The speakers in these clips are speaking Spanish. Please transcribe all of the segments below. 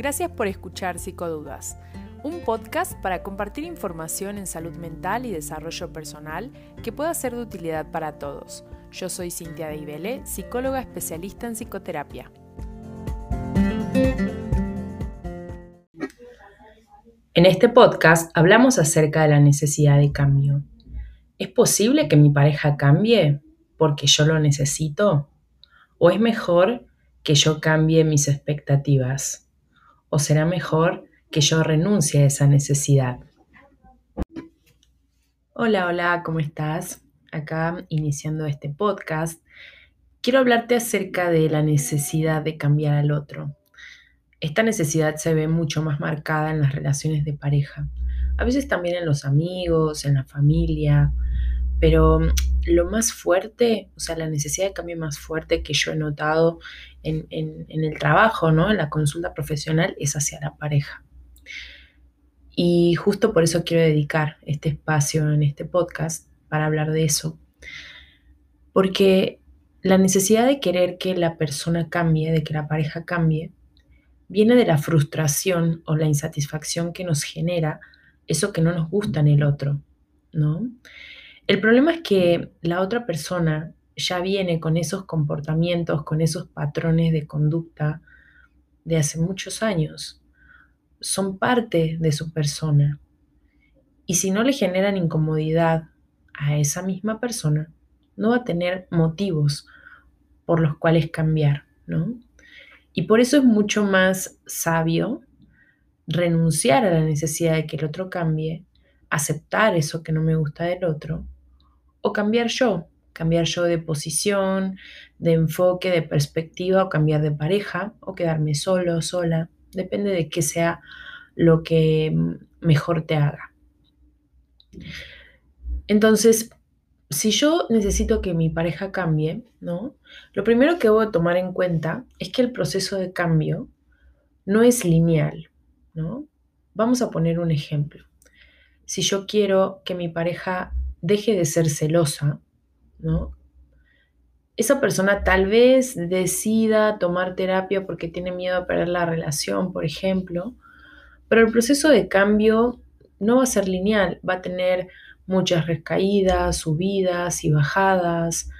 Gracias por escuchar Psicodudas, un podcast para compartir información en salud mental y desarrollo personal que pueda ser de utilidad para todos. Yo soy Cintia Deibele, psicóloga especialista en psicoterapia. En este podcast hablamos acerca de la necesidad de cambio. ¿Es posible que mi pareja cambie porque yo lo necesito? ¿O es mejor que yo cambie mis expectativas? ¿O será mejor que yo renuncie a esa necesidad? Hola, hola, ¿cómo estás? Acá iniciando este podcast, quiero hablarte acerca de la necesidad de cambiar al otro. Esta necesidad se ve mucho más marcada en las relaciones de pareja, a veces también en los amigos, en la familia, pero mm, lo más fuerte, o sea, la necesidad de cambio más fuerte que yo he notado en, el trabajo, ¿no? En la consulta profesional es hacia la pareja. Y justo por eso quiero dedicar este espacio en este podcast para hablar de eso. Porque la necesidad de querer que la persona cambie, de que la pareja cambie, viene de la frustración o la insatisfacción que nos genera eso que no nos gusta en el otro, ¿no? El problema es que la otra persona ya viene con esos comportamientos, con esos patrones de conducta de hace muchos años. Son parte de su persona. Y si no le generan incomodidad a esa misma persona, no va a tener motivos por los cuales cambiar, ¿no? Y por eso es mucho más sabio renunciar a la necesidad de que el otro cambie, aceptar eso que no me gusta del otro o cambiar yo, cambiar yo de posición, de enfoque, de perspectiva, o cambiar de pareja, o quedarme solo, sola, depende de qué sea lo que mejor te haga. Entonces, si yo necesito que mi pareja cambie, ¿no? Lo primero que voy a tomar en cuenta es que el proceso de cambio no es lineal, ¿no? Vamos a poner un ejemplo. Si yo quiero que mi pareja deje de ser celosa, ¿no? Esa persona tal vez decida tomar terapia porque tiene miedo a perder la relación, por ejemplo, pero el proceso de cambio no va a ser lineal, va a tener muchas recaídas, subidas y bajadas.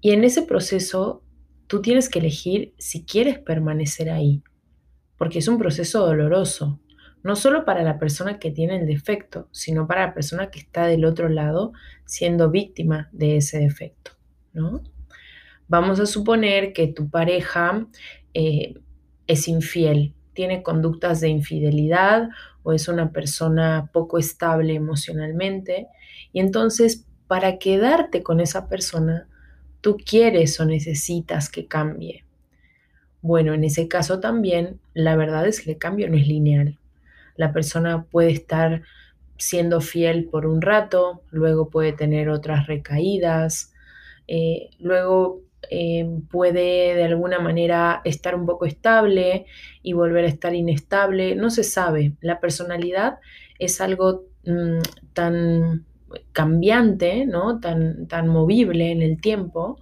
Y en ese proceso tú tienes que elegir si quieres permanecer ahí, porque es un proceso doloroso no solo para la persona que tiene el defecto, sino para la persona que está del otro lado siendo víctima de ese defecto, ¿no? Vamos a suponer que tu pareja eh, es infiel, tiene conductas de infidelidad o es una persona poco estable emocionalmente y entonces para quedarte con esa persona, tú quieres o necesitas que cambie. Bueno, en ese caso también la verdad es que el cambio no es lineal la persona puede estar siendo fiel por un rato, luego puede tener otras recaídas, eh, luego eh, puede de alguna manera estar un poco estable y volver a estar inestable, no se sabe. La personalidad es algo mm, tan cambiante, ¿no? tan, tan movible en el tiempo,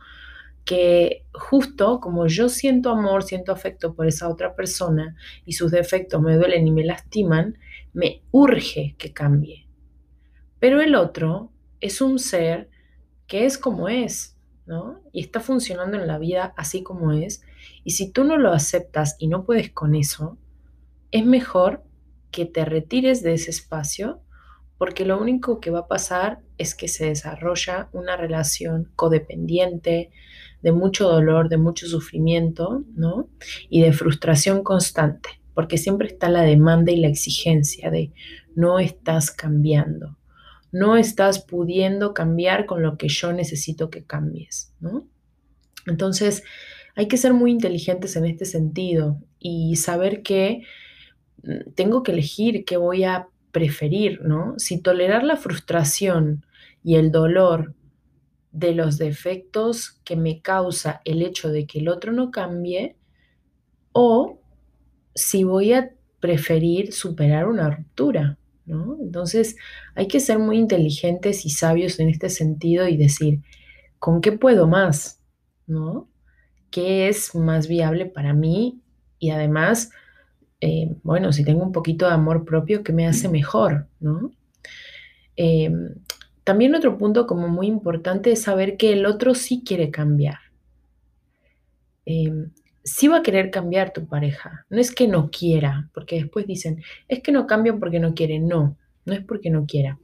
que justo como yo siento amor, siento afecto por esa otra persona y sus defectos me duelen y me lastiman, me urge que cambie. Pero el otro es un ser que es como es, ¿no? Y está funcionando en la vida así como es. Y si tú no lo aceptas y no puedes con eso, es mejor que te retires de ese espacio porque lo único que va a pasar es que se desarrolla una relación codependiente, de mucho dolor, de mucho sufrimiento, ¿no? Y de frustración constante, porque siempre está la demanda y la exigencia de no estás cambiando, no estás pudiendo cambiar con lo que yo necesito que cambies, ¿no? Entonces, hay que ser muy inteligentes en este sentido y saber que mm, tengo que elegir qué voy a preferir, ¿no? Si tolerar la frustración y el dolor de los defectos que me causa el hecho de que el otro no cambie o si voy a preferir superar una ruptura, ¿no? Entonces hay que ser muy inteligentes y sabios en este sentido y decir, ¿con qué puedo más? ¿No? ¿Qué es más viable para mí? Y además, eh, bueno, si tengo un poquito de amor propio, ¿qué me hace mejor? ¿no? Em, también otro punto como muy importante es saber que el otro sí quiere cambiar. Eh, sí va a querer cambiar tu pareja. No es que no quiera, porque después dicen, es que no cambian porque no quieren. No, no es porque no quiera.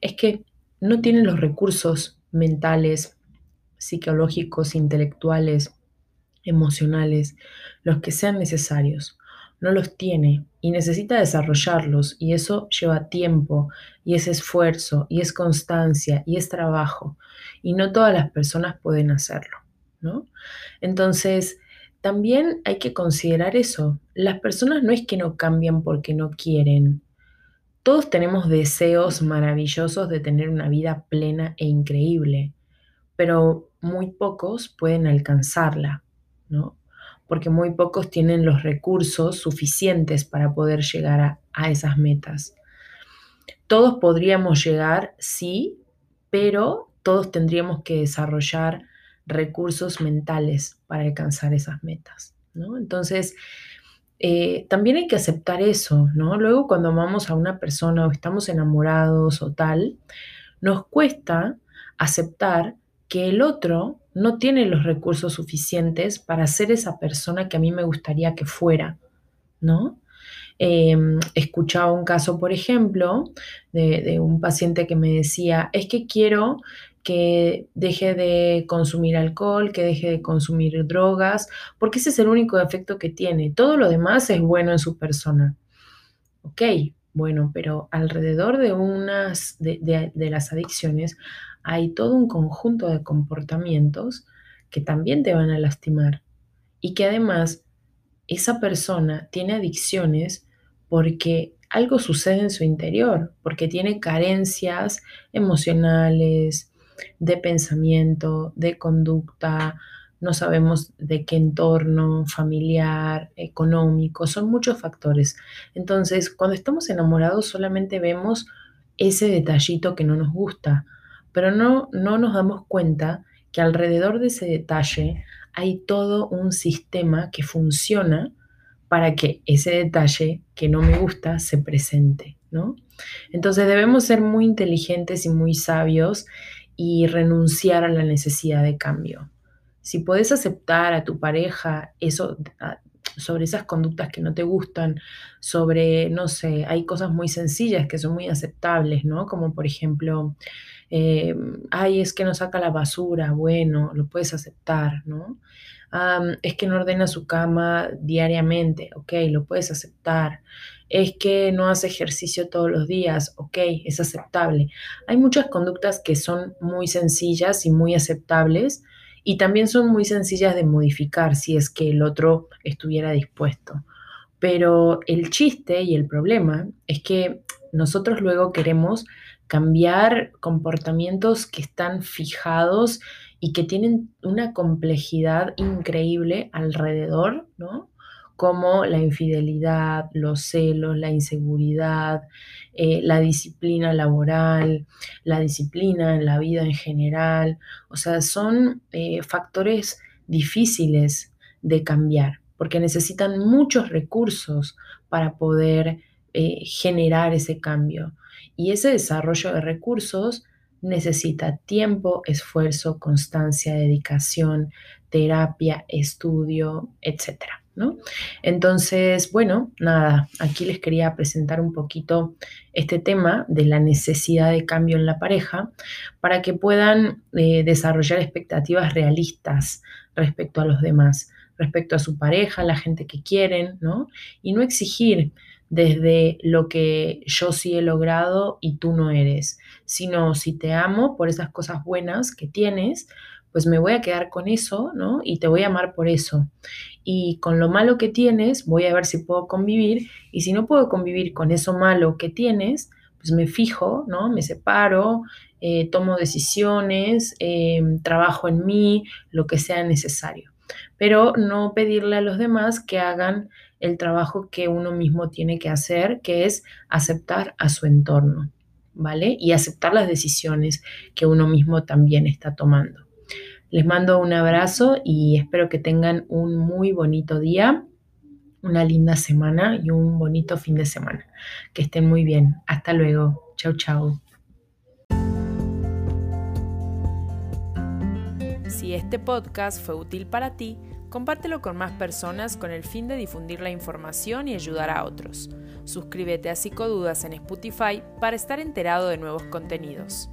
Es que no tienen los recursos mentales, psicológicos, intelectuales, emocionales, los que sean necesarios. No los tiene y necesita desarrollarlos y eso lleva tiempo y es esfuerzo y es constancia y es trabajo y no todas las personas pueden hacerlo, ¿no? Entonces, también hay que considerar eso. Las personas no es que no cambian porque no quieren. Todos tenemos deseos maravillosos de tener una vida plena e increíble, pero muy pocos pueden alcanzarla, ¿no? Porque muy pocos tienen los recursos suficientes para poder llegar a, esas metas. Todos podríamos llegar, sí, pero todos tendríamos que desarrollar recursos mentales para alcanzar esas metas, ¿no? Entonces, eh, también hay que aceptar eso, ¿no? Luego cuando amamos a una persona o estamos enamorados o tal, nos cuesta aceptar que el otro no tiene los recursos suficientes para ser esa persona que a mí me gustaría que fuera, ¿no? Eh, escuchaba un caso, por ejemplo, de, un paciente que me decía, es que quiero que deje de consumir alcohol, que deje de consumir drogas, porque ese es el único efecto que tiene. Todo lo demás es bueno en su persona. Ok, bueno, pero alrededor de unas de, de, las adicciones hay todo un conjunto de comportamientos que también te van a lastimar y que además esa persona tiene adicciones porque algo sucede en su interior, porque tiene carencias emocionales, de pensamiento, de conducta, no sabemos de qué entorno familiar, económico, son muchos factores. Entonces, cuando estamos enamorados solamente vemos ese detallito que no nos gusta, pero no, no nos damos cuenta que alrededor de ese detalle hay todo un sistema que funciona para que ese detalle que no me gusta se presente, ¿no? Entonces debemos ser muy inteligentes y muy sabios y renunciar a la necesidad de cambio. Si puedes aceptar a tu pareja eso, sobre esas conductas que no te gustan, sobre, no sé, hay cosas muy sencillas que son muy aceptables, ¿no? Como por ejemplo, eh, ay, es que no saca la basura, bueno, lo puedes aceptar, ¿no? Es que no ordena su cama diariamente, ok, lo puedes aceptar es que no hace ejercicio todos los días, ok, es aceptable. Hay muchas conductas que son muy sencillas y muy aceptables y también son muy sencillas de modificar si es que el otro estuviera dispuesto. Pero el chiste y el problema es que nosotros luego queremos cambiar comportamientos que están fijados y que tienen una complejidad increíble alrededor, ¿no? Como la infidelidad, los celos, la inseguridad, eh, la disciplina laboral, la disciplina en la vida en general. O sea, son eh, factores difíciles de cambiar porque necesitan muchos recursos para poder eh, generar ese cambio. Y ese desarrollo de recursos necesita tiempo, esfuerzo, constancia, dedicación, terapia, estudio, etcétera. ¿No? Entonces, bueno, nada, aquí les quería presentar un poquito este tema de la necesidad de cambio en la pareja para que puedan eh, desarrollar expectativas realistas respecto a los demás, respecto a su pareja, la gente que quieren, ¿no? Y no exigir desde lo que yo sí he logrado y tú no eres, sino si te amo por esas cosas buenas que tienes, pues me voy a quedar con eso, ¿no? Y te voy a amar por eso. Y con lo malo que tienes, voy a ver si puedo convivir. Y si no puedo convivir con eso malo que tienes, pues me fijo, ¿no? Me separo, eh, tomo decisiones, eh, trabajo en mí, lo que sea necesario. Pero no pedirle a los demás que hagan el trabajo que uno mismo tiene que hacer, que es aceptar a su entorno, ¿vale? Y aceptar las decisiones que uno mismo también está tomando. Les mando un abrazo y espero que tengan un muy bonito día. una linda semana y un bonito fin de semana. Que estén muy bien. Hasta luego. Chau, chau. Si este podcast fue útil para ti, compártelo con más personas con el fin de difundir la información y ayudar a otros. Suscríbete a Psicodudas en Spotify para estar enterado de nuevos contenidos.